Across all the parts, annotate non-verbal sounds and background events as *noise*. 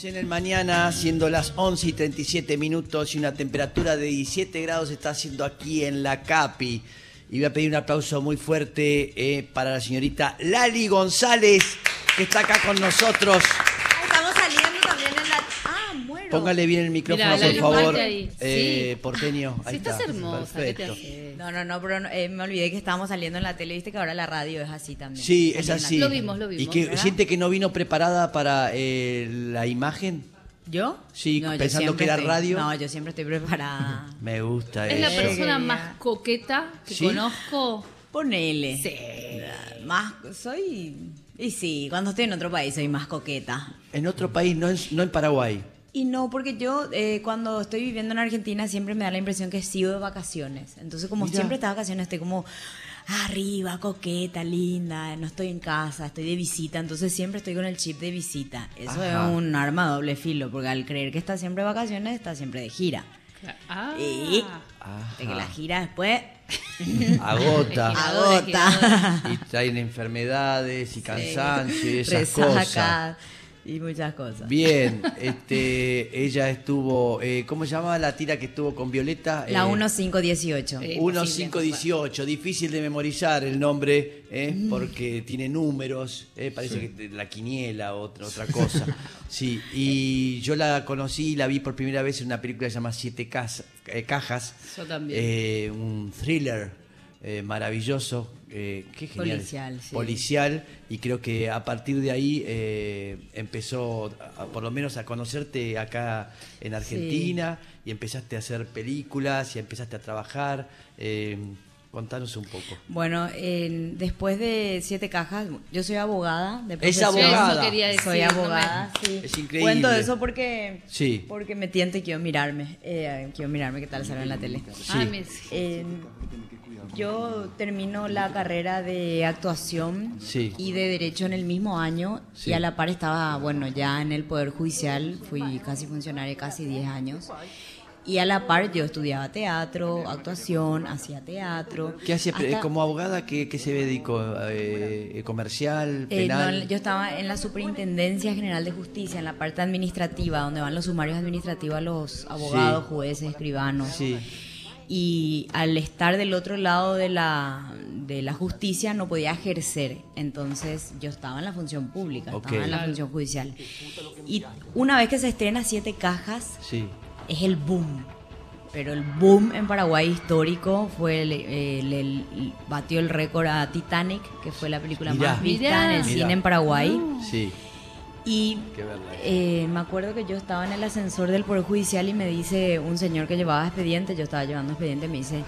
En el mañana, siendo las 11 y 37 minutos y una temperatura de 17 grados está haciendo aquí en la CAPI. Y voy a pedir un aplauso muy fuerte eh, para la señorita Lali González, que está acá con nosotros. Ah, Estamos saliendo también en la. Ah, muero. Póngale bien el micrófono, Mirá, por favor. Eh, Sí. porteño. Estás está. hermosa, ¿qué te Perfecto. haces? No, no, no, pero eh, me olvidé que estábamos saliendo en la tele, viste que ahora la radio es así también. Sí, es así. Lo vimos, lo ¿Y vimos, que ¿verdad? siente que no vino preparada para eh, la imagen? ¿Yo? Sí, No, pensando que era estoy- radio. No, yo siempre estoy preparada. *laughs* Me gusta Es la persona más coqueta que ¿Sí? conozco. Ponele. Sí. Más, soy. Y sí, cuando estoy en otro país soy más coqueta. En otro país, no en, no en Paraguay. Y no, porque yo eh, cuando estoy viviendo en Argentina siempre me da la impresión que sigo de vacaciones. Entonces, como Mira. siempre estas vacaciones estoy como arriba, coqueta, linda, no estoy en casa, estoy de visita, entonces siempre estoy con el chip de visita. Eso Ajá. es un arma a doble filo, porque al creer que está siempre de vacaciones, está siempre de gira. Ah. Y de que la gira después *laughs* *laughs* Agota. agota. y traen enfermedades y cansancio y esas cosas. Y muchas cosas. Bien, *laughs* este, ella estuvo, eh, ¿cómo se llama la tira que estuvo con Violeta? La Eh, 1518. Eh, 1518, difícil de memorizar el nombre, eh, Mm. porque tiene números, eh, parece que la quiniela, otra, otra cosa. *laughs* Sí, y yo la conocí, la vi por primera vez en una película que se llama Siete Cas- Cajas, Yo también. eh, un thriller eh, maravilloso, eh, qué genial. Policial, sí. Policial, y creo que a partir de ahí eh, empezó, a- por lo menos, a conocerte acá en Argentina, y empezaste a hacer películas, y empezaste a trabajar. eh, contanos un poco. Bueno, en- después de siete cajas, yo soy abogada de Es abogada. Eso quería decir. Soy no me- abogada, sí. Es increíble. Cuento eso porque, Sí. porque me tiento y quiero mirarme. eh, quiero mirarme qué tal sale en la tele. Ah, me- Eh, yo termino la carrera de actuación Sí. y de derecho en el mismo año Sí. y a la par estaba, bueno, ya en el Poder Judicial, fui casi funcionaria casi 10 años. Y a la par yo estudiaba teatro, actuación, hacía teatro. ¿Qué hacía Hasta- como abogada? ¿Qué, qué se dedicó? Eh, ¿Comercial? Eh, no, ¿Penal? yo estaba en la Superintendencia General de Justicia, en la parte administrativa, donde van los sumarios administrativos a los abogados, Sí. jueces, escribanos. Sí. Y al estar del otro lado de la, de la justicia no podía ejercer. Entonces yo estaba en la función pública, estaba en la función judicial. Y una vez que se estrena Siete Cajas, Sí. es el boom. Pero el boom en Paraguay histórico fue el, el- el- batió el récord a Titanic, que fue la película Mirá. más vista Mirá. en el Mirá. cine en Paraguay. Sí. Y eh, me acuerdo que yo estaba en el ascensor del Poder Judicial y me dice un señor que llevaba expediente, yo estaba llevando expediente, me dice,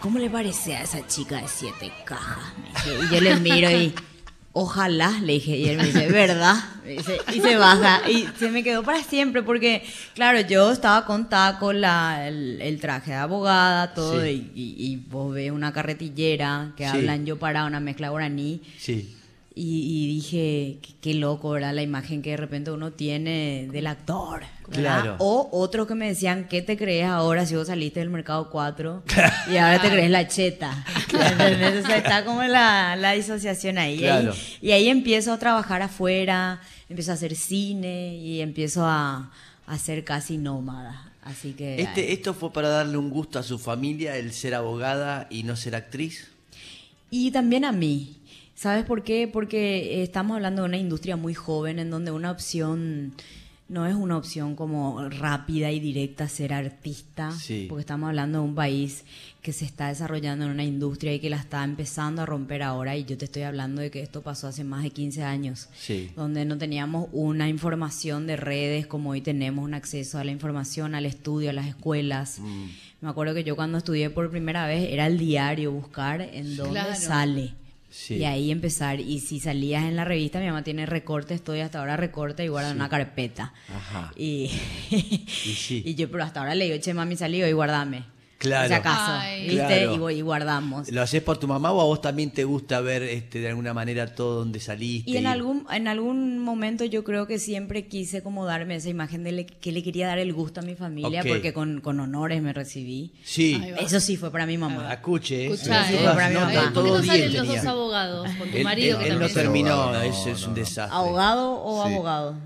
¿cómo le parece a esa chica de siete cajas? Me dice, y yo le miro y, ojalá, le dije, y él me dice, ¿verdad? Me dice, y se baja, y se me quedó para siempre, porque, claro, yo estaba con taco, la, el, el traje de abogada, todo, Sí. y, y- y vos ves una carretillera que Sí. hablan yo para una mezcla guaraní, Sí. Y, y dije, qué, qué loco, ¿verdad? La imagen que de repente uno tiene del actor. Claro. O otros que me decían, ¿qué te crees ahora si vos saliste del mercado 4 *laughs* y ahora te crees la cheta? ¿Entendés? O sea, está como la, la disociación ahí. Y ahí- Claro. Y ahí empiezo a trabajar afuera, empiezo a hacer cine y empiezo a, a ser casi nómada. Así que... Este, ¿Esto fue para darle un gusto a su familia, el ser abogada y no ser actriz? Y también a mí. ¿Sabes por qué? Porque eh, estamos hablando de una industria muy joven en donde una opción no es una opción como rápida y directa ser artista, Sí. porque estamos hablando de un país que se está desarrollando en una industria y que la está empezando a romper ahora y yo te estoy hablando de que esto pasó hace más de 15 años, Sí. donde no teníamos una información de redes como hoy tenemos un acceso a la información, al estudio, a las escuelas. Mm. Me acuerdo que yo cuando estudié por primera vez era el diario buscar en dónde Claro. sale. Sí. Y ahí empezar. Y si salías en la revista, mi mamá tiene recortes, estoy hasta ahora recorta y guarda en una carpeta. Ajá. Y, sí. *laughs* y yo, pero hasta ahora le digo, che, mami, salí hoy, guardame. Claro. Si acaso, Ay. ¿viste? Claro. Y, voy- y guardamos. ¿Lo haces por tu mamá o a vos también te gusta ver este, de alguna manera todo donde saliste? Y en y- algún, en algún momento yo creo que siempre quise como darme esa imagen de le- que le quería dar el gusto a mi familia, Ok. porque con, con honores me recibí. Sí. Eso sí fue para mi mamá. Escuche, ¿eh? Escuchá, Sí, eh. todas Para mi mamá. ¿Por qué todo no 10 salen los dos abogados? Con tu marido él- que él no terminó, No, es, es no, un no. desastre. ¿Abogado o Sí. abogado?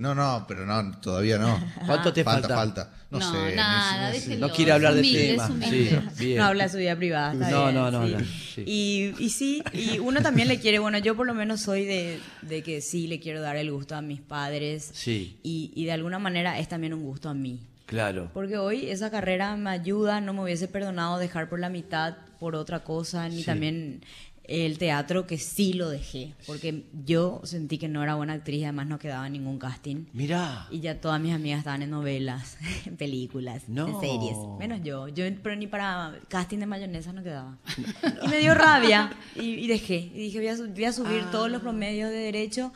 No, no, pero no, todavía no. *laughs* ¿Cuánto te falta? falta? Falta, No, No, sé. nada, no. No quiere hablar de Humilde, tema. es humilde. Sí, bien. No habla de su vida privada. está No, bien, no, no sí. habla, sí. Y, y sí, y uno también le quiere, bueno, yo por lo menos soy de, de que sí le quiero dar el gusto a mis padres. Sí. Y, y de alguna manera es también un gusto a mí. Claro. Porque hoy esa carrera me ayuda, no me hubiese perdonado dejar por la mitad por otra cosa, ni Sí. también el teatro que sí lo dejé, porque yo sentí que no era buena actriz y además no quedaba en ningún casting. Mirá. Y ya todas mis amigas estaban en novelas, *laughs* en películas, No. en series, menos yo. Yo, pero ni para casting de mayonesa no quedaba. *laughs* Y me dio rabia y, y dejé. Y dije, voy a, su- voy a subir todos los promedios de derecho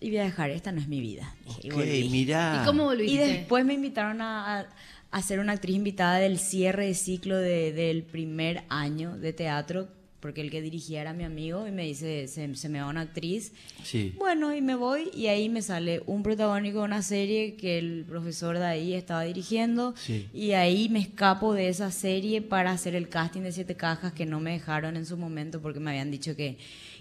y voy a dejar, esta no es mi vida. Dije, y Ok, volví. mirá. ¿Y cómo Y volviste? después me invitaron a, a- a ser una actriz invitada del cierre de ciclo de- del primer año de teatro, porque el que dirigía era mi amigo y me dice, se, se me va una actriz. Sí. Bueno, y me voy y ahí me sale un protagónico de una serie que el profesor de ahí estaba dirigiendo Sí. y ahí me escapo de esa serie para hacer el casting de Siete Cajas que no me dejaron en su momento porque me habían dicho que,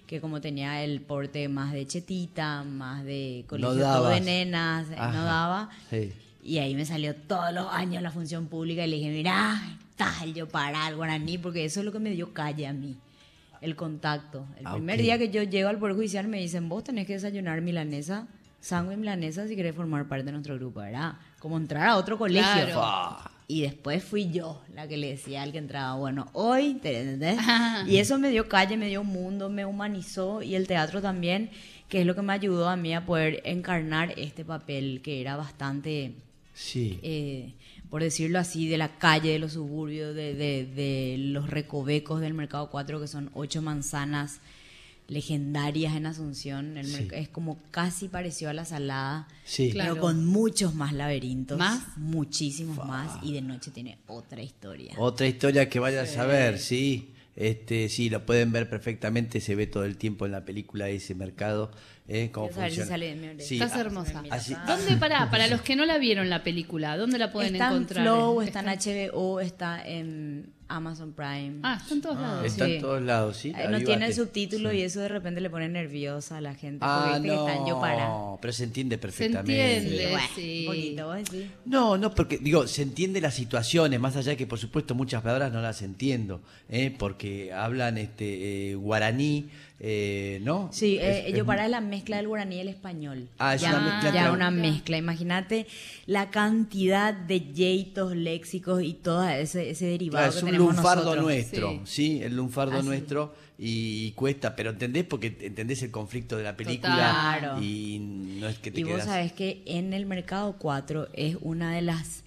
que como tenía el porte más de chetita, más de colegio todo de nenas, eh, Ajá. no daba. Sí. Y ahí me salió todos los años la función pública y le dije, mira, tal, yo para el guaraní, porque eso es lo que me dio calle a mí, el contacto. El Ah, primer día que yo llego al Poder Judicial me dicen, vos tenés que desayunar milanesa, sangre milanesa si querés formar parte de nuestro grupo, ¿verdad? Como entrar a otro colegio. Claro. Y después fui yo la que le decía al que entraba, bueno, hoy, ¿te entendés? *laughs* Y eso me dio calle, me dio mundo, me humanizó y el teatro también, que es lo que me ayudó a mí a poder encarnar este papel que era bastante, Sí. eh, por decirlo así, de la calle, de los suburbios, de, de- de los recovecos del Mercado 4, que son ocho manzanas legendarias en Asunción. El Sí. Es como casi parecido a la salada. Sí. Claro. Pero con muchos más laberintos. ¿Más? Muchísimos más. Y de noche tiene otra historia. Otra historia que vaya a saber, sí. Este, sí, lo pueden ver perfectamente, se ve todo el tiempo en la película ese mercado, ¿eh? cómo Quiero saber si funciona. sale de mi oreja. Sí, Estás ah, hermosa. Mira, Así- acá. ¿Dónde *laughs* para Para los que no la vieron la película, ¿dónde la pueden está encontrar? en Flow, está en HBO, está en Amazon Prime. Ah, está en todos lados. Está en todos lados, sí. Eh, no tiene el subtítulo y eso de repente le pone nerviosa a la gente. porque Ah, viste que está en yo para. no, pero se entiende perfectamente. entiende. Bueno, sí. poquito, vos decís. No, no, porque digo, se entiende las situaciones, más allá de que por supuesto muchas palabras no las entiendo, ¿eh? porque hablan este eh, guaraní, eh, ¿no? Sí, eh, Es- yo es- para es la mezcla del guaraní y el español. Ah, es ya, una mezcla Ya una mezcla. Imagínate la cantidad de yeitos, léxicos y todo ese, ese derivado Claro, que es un tenemos lunfardo nosotros. nuestro, Sí. sí. el lunfardo Así. nuestro y, cuesta, pero entendés porque entendés el conflicto de la película Claro. y no es que te Y vos quedas. sabés que en el mercado 4 es una de las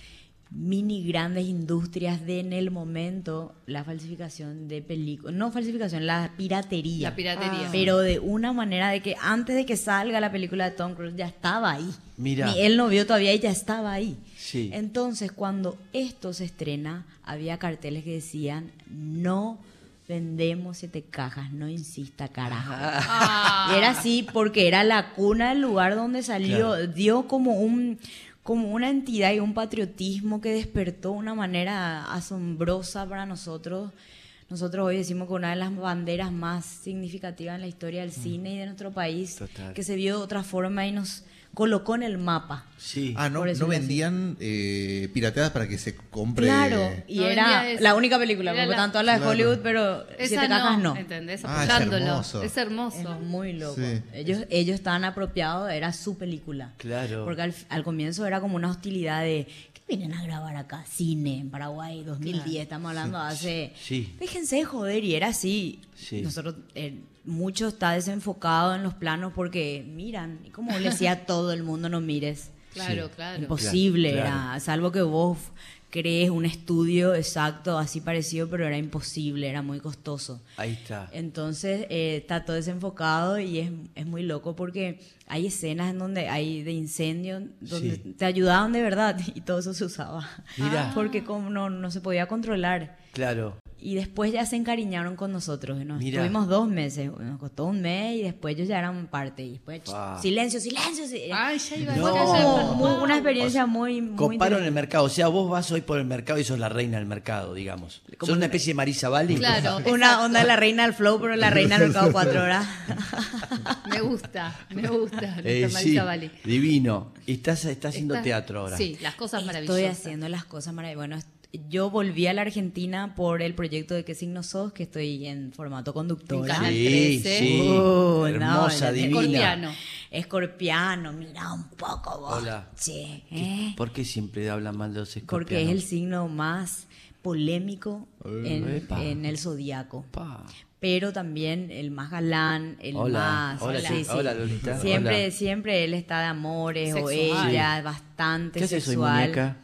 mini grandes industrias de en el momento la falsificación de películas, no falsificación, la piratería. La piratería. Pero de una manera de que antes de que salga la película de Tom Cruise ya estaba ahí. Mira. Ni él no vio todavía y ya estaba ahí. Sí. Entonces, cuando esto se estrena, había carteles que decían, no vendemos siete cajas, no insista carajo. Ah. Y era así porque era la cuna del lugar donde salió, Claro. dio como un como una entidad y un patriotismo que despertó una manera asombrosa para nosotros. Nosotros hoy decimos que una de las banderas más significativas en la historia del cine y de nuestro país, Total. que se vio de otra forma y nos colocó en el mapa. Sí. Ah, no, no vendían eh, pirateadas para que se compre. Claro, y No era la única película, Era porque la- tanto la de Claro. Hollywood, pero Esa Siete Cajas no. ¿entendés? Ah, es Apoyándolo. hermoso. Es hermoso. Es muy loco. Sí. Ellos, ellos estaban apropiados, era su película. Claro. Porque al, al comienzo era como una hostilidad de, ¿qué vienen a grabar acá? Cine en Paraguay, 2010, estamos hablando hace... Sí. Déjense de joder, y era así. Sí. Nosotros, eh, mucho está desenfocado en los planos porque miran, y como le decía a *laughs* todo el mundo, no mires. Claro, claro. Imposible Claro, era, salvo que vos crees un estudio exacto, así parecido, pero era imposible, era muy costoso. Ahí está. Entonces eh, está todo desenfocado y es, es muy loco porque hay escenas en donde hay de incendio, donde Sí. te ayudaban de verdad *laughs* y todo eso se usaba. Mira. Porque como no, no se podía controlar. Claro. Y después ya se encariñaron con nosotros. Nos Mira. Tuvimos dos meses, nos costó un mes y después ellos ya eran parte. Y después, silencio, silencio. si- Ay, ya iba a No. muy- una experiencia muy, muy Coparon el mercado. O sea, vos vas hoy por el mercado y sos la reina del mercado, digamos. Sos una especie de Marisa Bali. Claro. *laughs* Una onda de la reina del flow, pero la reina del *laughs* mercado cuatro horas. *laughs* Me gusta, me gusta. Eh, nuestra sí, Marisa Bali. divino. Y estás, estás haciendo teatro ahora. Sí, las cosas Estoy maravillosas. haciendo las cosas maravillosas. Bueno, yo volví a la Argentina por el proyecto de ¿Qué signo sos? Que estoy en formato conductora. Canal Sí, 13. sí. Uh, Hermosa, no, divina. Escorpiano. Escorpiano, mira un poco vos. Hola. Che, ¿Qué- ¿eh? ¿Por qué siempre hablan mal de los Porque es escorpianos? el signo más polémico en, Epa. en el zodiaco. Pa. Pero también el más galán, el Hola, más. hola, sí, sí, hola, Lolita, Siempre, hola. siempre él está de amores o Sexual. ella, bastante ¿Qué haces hoy, sexual. muñeca?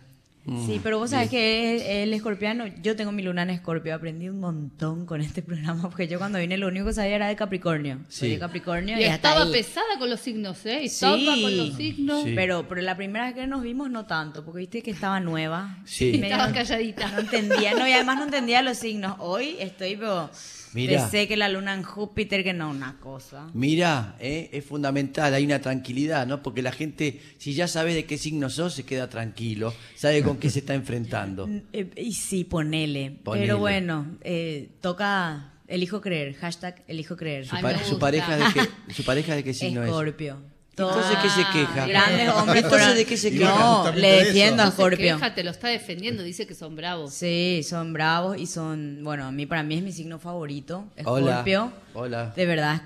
Mm, Sí, pero vos sabés que él escorpiano, yo tengo mi luna en escorpio, aprendí un montón con este *laughs* programa, porque yo cuando vine lo único que sabía era de Capricornio. Soy Sí. de Capricornio Y estaba ahí. pesada con los signos, ¿eh? Estaba Sí. con los signos. Sí. Pero, pero la primera vez que nos vimos no tanto, porque viste que estaba nueva. Sí. Estaba calladita. No entendía, no, y además no entendía los signos. Hoy estoy, pero Mira. pensé que la luna en Júpiter, que no, una cosa. Mira, eh, es fundamental, hay una tranquilidad, ¿no? Porque la gente, si ya sabe de qué signo sos, se queda tranquilo, sabe con qué se está enfrentando. *laughs* Eh, y sí, ponele. Ponele. Pero bueno, eh, toca elijo creer, hashtag elijo creer. Su, Ay, me su pareja de qué, *laughs* su pareja de qué signo es. Escorpio. Entonces, ¿qué se queja? Grandes hombres. Entonces, ¿de qué se queja? No, le de defiendo a queja, te lo está defendiendo, dice que son bravos. Sí, son bravos y son, bueno, a mí para mí es mi signo favorito, Hola. Escorpio. Hola. De verdad,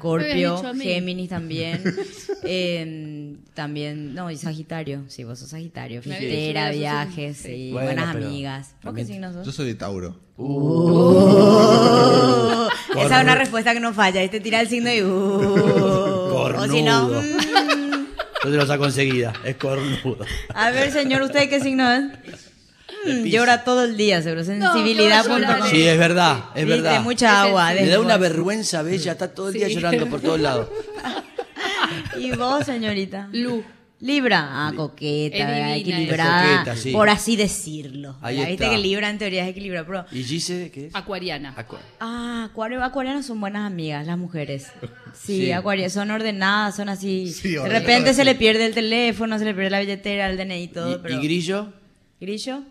mí. Géminis también. *laughs* eh, también, no, y Sagitario. Sí, vos sos Sagitario. Eras viajes, sí, Bueno, buenas amigas. ¿Vos qué signo sos? Yo soy de Tauro. Uh, esa es una respuesta que no falla. Este tira el signo y. Uh, *laughs* o si no. Yo te los ha conseguida, es cornudo. A ver, señor, ¿usted qué signo es? Llora todo el día, seguro. ¿qué va a Sensibilidad.com. llorar? Sí, es verdad, es Viste, verdad. mucha agua. Le da una vergüenza bella, está todo el día Sí. llorando por todos lados. *laughs* ¿Y vos, señorita? Lu. Libra, ah, coqueta, Es ¿verdad? divina, equilibrada, es coqueta, sí. por así decirlo. Ahí. Viste está. que Libra en teoría es equilibrado, pero... ¿Y Gise qué es? Acuariana. Acu- Ah, acuario, acuarianos son buenas amigas, las mujeres. *laughs* Sí, Sí. acuarios son ordenadas, son así. Sí, de repente se le pierde el teléfono, se le pierde la billetera, el DNI y todo, ¿Y, pero... y Grillo? ¿Grillo?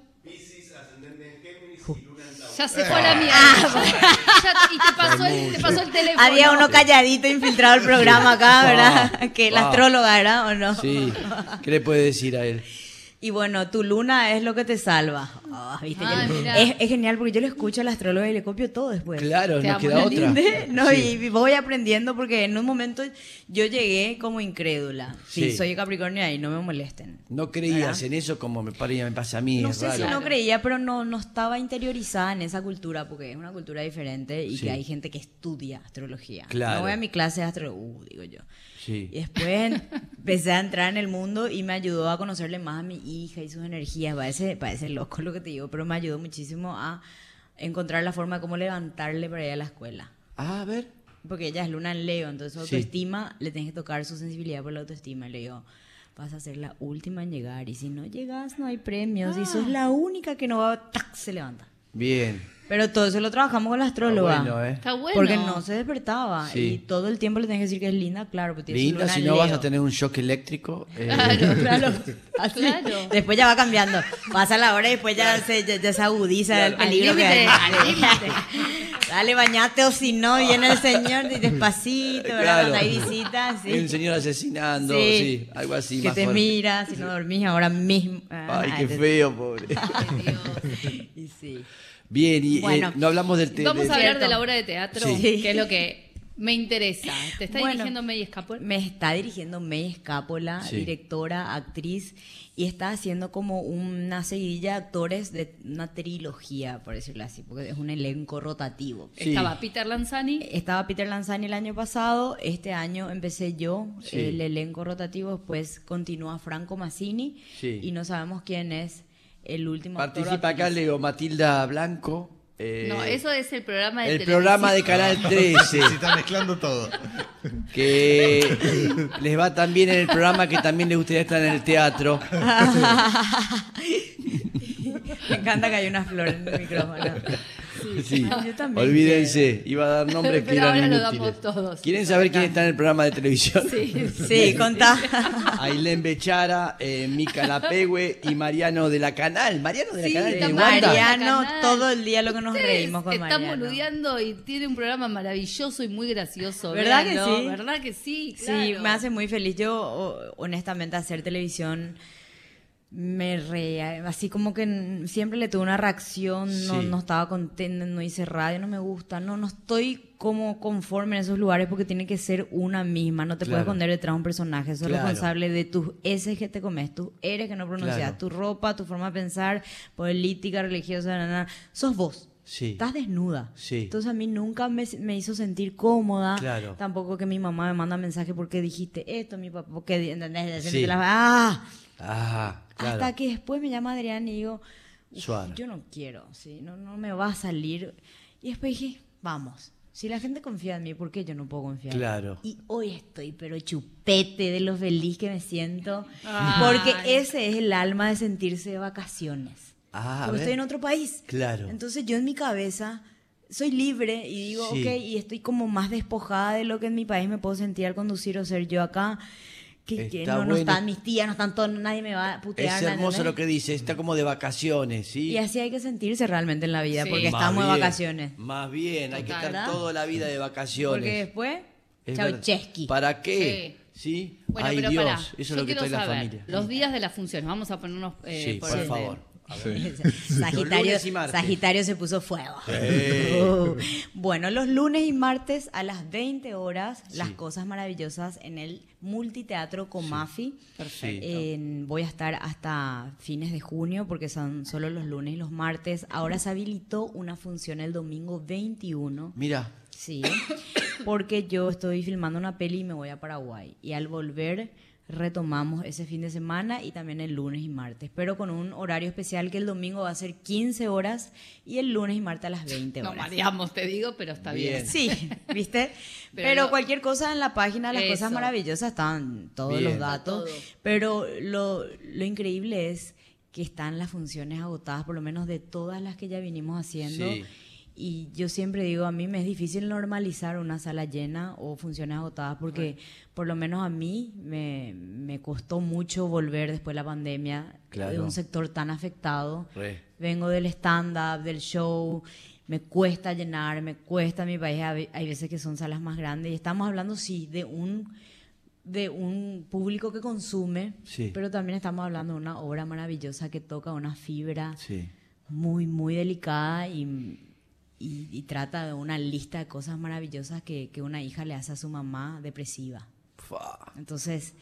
Ya se fue a la mierda. Ya- y te pasó, el, te pasó el teléfono. Había uno calladito infiltrado al programa acá, ¿verdad? que la Ah. astróloga era, ¿o no? Sí. ¿Qué le puede decir a él? Y bueno, tu luna es lo que te salva. Ah, ¿viste? Ah, es, es genial porque yo lo escucho a la astróloga y le copio todo después. Claro, Te no queda ¿no otra. No, Sí. y voy aprendiendo porque en un momento yo llegué como incrédula. Sí, Sí. soy Capricornio y no me molesten. No creías ¿Verdad? en eso como me, me pasa a mí. No es sé si raro. no creía, pero no, no estaba interiorizada en esa cultura porque es una cultura diferente y Sí. que hay gente que estudia astrología. Claro. No voy a mi clase de astrología, uh, digo yo. Sí. Y después empecé a entrar en el mundo y me ayudó a conocerle más a mi hija y sus energías. Parece, parece loco lo que pero me ayudó muchísimo a encontrar la forma de cómo levantarle para ir a la escuela. Ah, a ver. Porque ella es luna en Leo, entonces Sí. autoestima le tienes que tocar su sensibilidad por la autoestima. Le digo, vas a ser la última en llegar y si no llegas no hay premios y sos la única que no va, ¡tac! se levanta. Bien. Pero todo eso lo trabajamos con la astróloga. Ah, bueno, ¿eh? Está bueno. Porque no se despertaba. Sí. Y todo el tiempo le tienes que decir que es linda, claro. Porque Linda, si no vas a tener un shock eléctrico. eh, *laughs* Claro, Claro, *laughs* así. Claro. Después ya va cambiando. Pasa la hora y después ya, se, ya, ya se agudiza el Al peligro que hay. *laughs* Dale, bañate o si no, viene el señor y despacito, ¿verdad? Claro. Cuando hay visitas, sí. Hay un señor asesinando, Sí. sí, algo así. Que más te fuerte. mira, si no dormís ahora mismo. Ay, Ah, qué te- feo, pobre. Y sí. Bien, y eh, no hablamos del tema. Vamos a hablar de la obra de teatro, Sí. que es lo que me interesa. ¿Te está Bueno. dirigiendo May Escapol? Me está dirigiendo May Escápola, Sí. directora, actriz, y está haciendo como una seguidilla de actores de una trilogía, por decirlo así, porque es un elenco rotativo. Sí. Estaba Peter Lanzani. Estaba Peter Lanzani el año pasado, este año empecé yo, Sí. el elenco rotativo, después continúa Franco Massini, Sí. y no sabemos quién es el último Participa acá. Leo Matilda Blanco. eh, No, eso es el programa de el programa de. Canal 13, *laughs* Se está mezclando todo. que les va tan bien en el programa que también les gustaría estar en el teatro. *laughs* Me encanta que hay una flor en el micrófono. *laughs* Sí. Yo también Olvídense, iba a dar nombres *laughs* que Pero eran ahora lo inútiles. damos todos. ¿Quieren saber quién está en el programa de televisión? Sí. *laughs* Sí, contá. Ailén Bechara, eh, Mica Lapegüe y Mariano de la Canal. Mariano de la Sí, Canal de Mariano. Wanda. Mariano, todo el día lo que nos reímos con Mariano. boludeando y tiene un programa maravilloso y muy gracioso. ¿Verdad que sí? ¿Verdad que sí? Sí, me hace muy feliz. Yo, honestamente, hacer televisión me reía. Así como que siempre le tuve una reacción, no, Sí. no estaba contenta, no hice radio, no me gusta. No, no estoy como conforme en esos lugares porque tiene que ser una misma. No te Claro. puedes esconder detrás de un personaje. Sos Claro. responsable de tus S que te comes, tus eres que no pronuncias, Claro. tu ropa, tu forma de pensar, política, religiosa, na, na. sos vos. Sí. Estás desnuda. Sí. Entonces a mí nunca me, me hizo sentir cómoda. Claro. Tampoco que mi mamá me manda mensaje porque dijiste esto, mi papá, porque ¿entendés? Sí. La- ¡Ah! Ah, claro. Hasta que después me llama Adrián y digo, "Uf, Suave. yo no quiero, ¿sí? no, no me va a salir. Y después dije, vamos, si la gente confía en mí, ¿por qué yo no puedo confiar? Claro. Y hoy estoy, pero chupete de lo feliz que me siento, Ay. porque ese es el alma de sentirse de vacaciones. Ah, a porque ver. estoy en otro país. Claro. Entonces yo en mi cabeza soy libre y digo, Sí. ok, y estoy como más despojada de lo que en mi país me puedo sentir al conducir o ser yo acá. Que, no, no bueno. están mis tías, no están todos, nadie me va a putear. Es ¿me hermoso lo que dice, está como de vacaciones, ¿sí? Y así hay que sentirse realmente en la vida, Sí. porque Más estamos de bien, vacaciones. Más bien, hay que estar ¿Verdad? toda la vida de vacaciones. Porque después, Es verdad. Chaucheski. ¿Para qué? ¿Sí? Bueno, Ay pero Dios, eso es lo que trae la familia. Los días de las funciones, vamos a ponernos eh, Sí, por orden. favor. *laughs* Sagitario, y. Sagitario se puso fuego. Uh. *laughs* Bueno, los lunes y martes a las 20 horas, las cosas maravillosas en el Multiteatro Comafi. Perfecto. En- voy a estar hasta fines de junio porque son solo los lunes y los martes. Ahora se habilitó una función el domingo 21. Mira, Sí, porque yo estoy filmando una peli y me voy a Paraguay. Y al volver retomamos ese fin de semana y también el lunes y martes, pero con un horario especial que el domingo va a ser 15 horas y el lunes y martes a las 20 No horas. mareamos, te digo, pero está bien. Bien. Sí, *laughs* ¿viste? Pero Pero, no- cualquier cosa en la página, las cosas maravillosas están todos Bien. los datos. Todo. Pero lo, lo increíble es que están las funciones agotadas, por lo menos de todas las que ya vinimos haciendo. Sí. Y yo siempre digo, a mí me es difícil normalizar una sala llena o funciones agotadas porque por lo menos a mí me, me costó mucho volver después de la pandemia Claro. de un sector tan afectado. Re. Vengo del stand-up, del show, me cuesta llenar, me cuesta mi país. Hay hay veces que son salas más grandes y estamos hablando, sí, de un de un público que consume, Sí. pero también estamos hablando de una obra maravillosa que toca una fibra sí. muy, muy delicada y, y- y trata de una lista de cosas maravillosas que, que una hija le hace a su mamá depresiva. Fa, Entonces,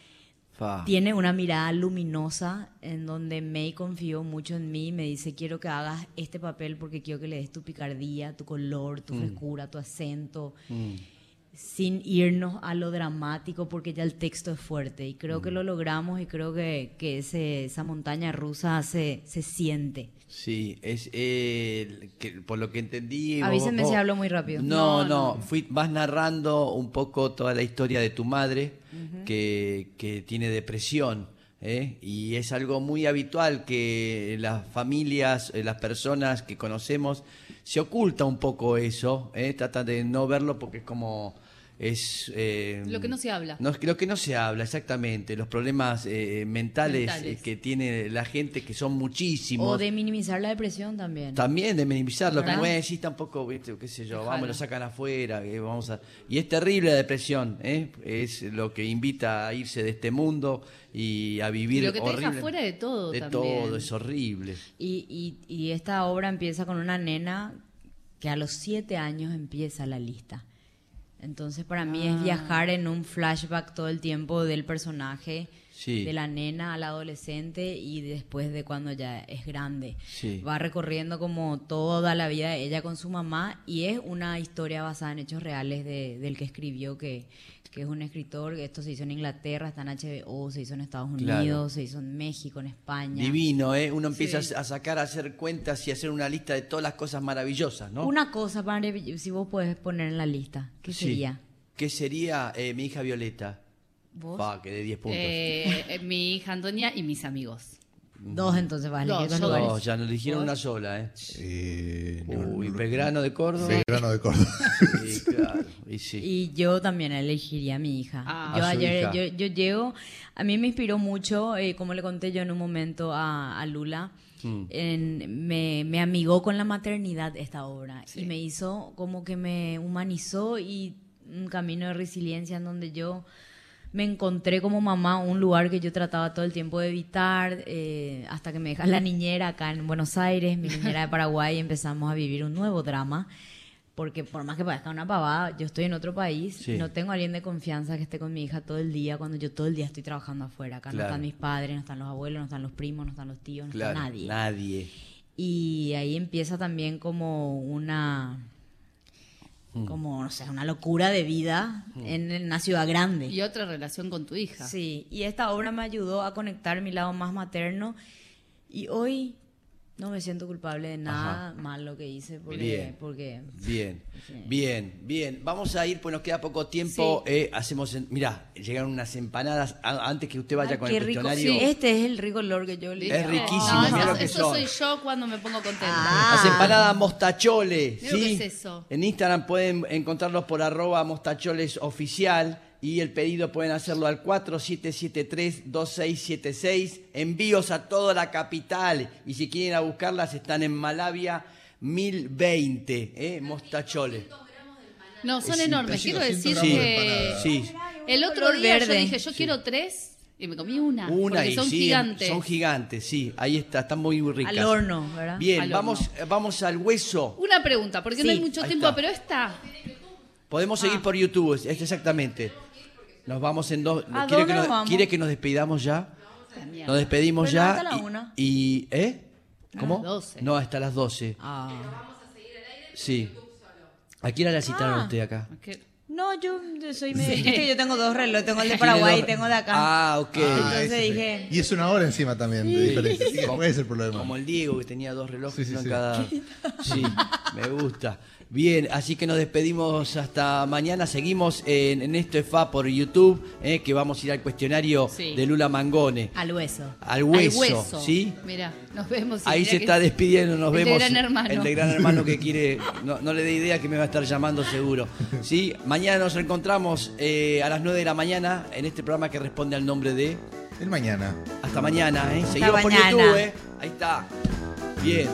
fa. tiene una mirada luminosa en donde May confió mucho en mí. Me dice, quiero que hagas este papel porque quiero que le des tu picardía, tu color, tu frescura, tu acento, Mm. Sin irnos a lo dramático porque ya el texto es fuerte. Y creo que Mm. lo logramos y creo que, que ese, esa montaña rusa se, se siente. Sí, es eh, que por lo que entendí. Avísenme vos- si hablo muy rápido. No, No, no, fui- vas narrando un poco toda la historia de tu madre que, que tiene depresión. ¿eh? Y es algo muy habitual que las familias, eh, las personas que conocemos, se oculta un poco eso. ¿eh? Tratan de no verlo porque es como. Es, eh, Lo que no se habla. no, lo que no se habla, exactamente. Los problemas eh, mentales, Mentales. eh, que tiene la gente, que son muchísimos. O de minimizar la depresión también. También de minimizarlo, ¿Verdad? como decís tampoco, viste, qué sé yo, vamos, lo sacan afuera, que vamos a... Y es terrible la depresión, ¿eh? es lo que invita a irse de este mundo y a vivir Lo que te deja fuera de todo De también. todo, es horrible. Y, y, y esta obra empieza con una nena que a los siete años empieza la lista. Entonces para mí Ah. es viajar en un flashback todo el tiempo del personaje, Sí. de la nena al adolescente y después de cuando ya es grande. Sí. Va recorriendo como toda la vida de ella con su mamá y es una historia basada en hechos reales de- del que escribió, que, que es un escritor, que esto se hizo en Inglaterra, está en HBO, se hizo en Estados Claro. Unidos, se hizo en México, en España. Divino, ¿eh? Uno empieza Sí. a sacar, a hacer cuentas y a hacer una lista de todas las cosas maravillosas, ¿no? Una cosa, para si vos podés poner en la lista, ¿qué Sí. sería? ¿Qué sería eh, mi hija Violeta? ¿Vos? Fa, que de 10 puntos. Eh, eh, mi hija Antonia y mis amigos. Dos entonces vas a elegir Dos, dos lugares. No, ya nos dijeron una sola, ¿eh? Eh, Uy, no, Belgrano de Córdoba. Belgrano de Córdoba. *laughs* Sí, claro. Y sí. Y yo también elegiría a mi hija. Ah. yo A su ayer, hija. yo, yo llego, a mí me inspiró mucho, eh, como le conté yo en un momento a, a Lula, Mm. en- me, me amigó con la maternidad esta obra y me hizo como que me humanizó y un camino de resiliencia en donde yo me encontré como mamá un lugar que yo trataba todo el tiempo de evitar, eh, hasta que me deja la niñera acá en Buenos Aires, mi niñera de Paraguay, y empezamos a vivir un nuevo drama. Porque por más que parezca una pavada, yo estoy en otro país, Sí. no tengo a alguien de confianza que esté con mi hija todo el día, cuando yo todo el día estoy trabajando afuera. Acá no están mis padres, no están los abuelos, no están los primos, no están los tíos, no Claro, está nadie. Nadie. Y ahí empieza también como una, Mm. como, no sé, una locura de vida en, en una ciudad grande. Y otra relación con tu hija. Sí, y esta obra me ayudó a conectar mi lado más materno y hoy no me siento culpable de nada malo que hice porque, Bien. porque Bien, bien, bien. Vamos a ir, pues nos queda poco tiempo. eh, hacemos, en- mirá, llegaron unas empanadas a- antes que usted vaya Ay, con qué el rico. cuestionario. Sí, Este es el rico olor que yo le Es riquísimo, No, mira eso, lo que eso son. soy yo cuando me pongo contenta. Ah. Las empanadas mostacholes, lo ¿sí? que es eso. En Instagram pueden encontrarlos por arroba mostacholes oficial y el pedido pueden hacerlo al 4773-2676. Envíos a toda la capital y si quieren a buscarlas están en Malavia 1020, ¿eh? Mostacholes. No, son Es enormes. Quiero 200 decir Sí, que sí. el otro día yo verde. dije, yo quiero tres y me comí una. Una porque y son sí, gigantes. Son gigantes, sí. Ahí está, están muy ricas. al horno, ¿verdad? Bien, Al vamos, horno. vamos al hueso. Una pregunta, porque no hay mucho ahí tiempo, está. pero esta. Podemos seguir por YouTube, exactamente. Nos vamos en dos. ¿A ¿Quiere, que dónde nos, vamos? ¿Quiere que nos despidamos ya? También. Nos despedimos Pero ya. hasta la y- una. Y, ¿Eh? ¿Cómo? las 12. No, hasta las 12. Ah. Sí. ¿A quién la citaron Ah. usted acá? Que- No, yo soy me dijiste que yo tengo dos relojes, tengo el de *laughs* Paraguay y tengo de acá. Ah, ok. Ah, Entonces ese sí. dije- Y es una hora encima también de diferencia. no es el problema. Como el Diego que tenía dos relojes Sí, sí, uno en sí. cada. *laughs* Sí, me gusta. Bien, así que nos despedimos hasta mañana. Seguimos en, en esto es fa por YouTube, eh, que vamos a ir al cuestionario Sí. de Lula Mangone. Al hueso. Al hueso, al hueso. ¿sí? Mira, nos vemos. Ahí se está despidiendo, nos el de vemos. Gran Hermano. El de Gran Hermano que *laughs* quiere, no, no le dé idea que me va a estar llamando seguro. ¿Sí? Mañana nos reencontramos eh, a las 9 de la mañana en este programa que responde al nombre de... El mañana. Hasta mañana, ¿eh? Seguimos por mañana. YouTube, ¿eh? Ahí está. Bien.